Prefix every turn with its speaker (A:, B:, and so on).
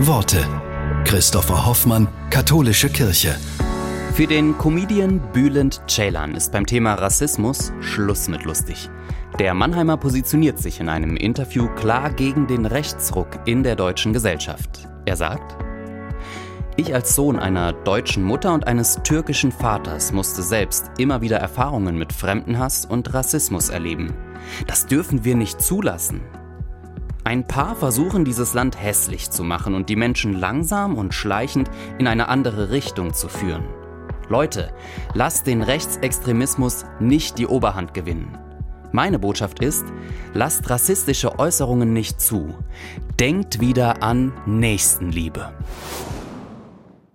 A: Worte. Christopher Hoffmann, Katholische Kirche.
B: Für den Comedian Bülent Ceylan ist beim Thema Rassismus Schluss mit lustig. Der Mannheimer positioniert sich in einem Interview klar gegen den Rechtsruck in der deutschen Gesellschaft. Er sagt, ich als Sohn einer deutschen Mutter und eines türkischen Vaters musste selbst immer wieder Erfahrungen mit Fremdenhass und Rassismus erleben. Das dürfen wir nicht zulassen. Ein paar versuchen dieses Land hässlich zu machen und die Menschen langsam und schleichend in eine andere Richtung zu führen. Leute, lasst den Rechtsextremismus nicht die Oberhand gewinnen. Meine Botschaft ist, lasst rassistische Äußerungen nicht zu. Denkt wieder an Nächstenliebe.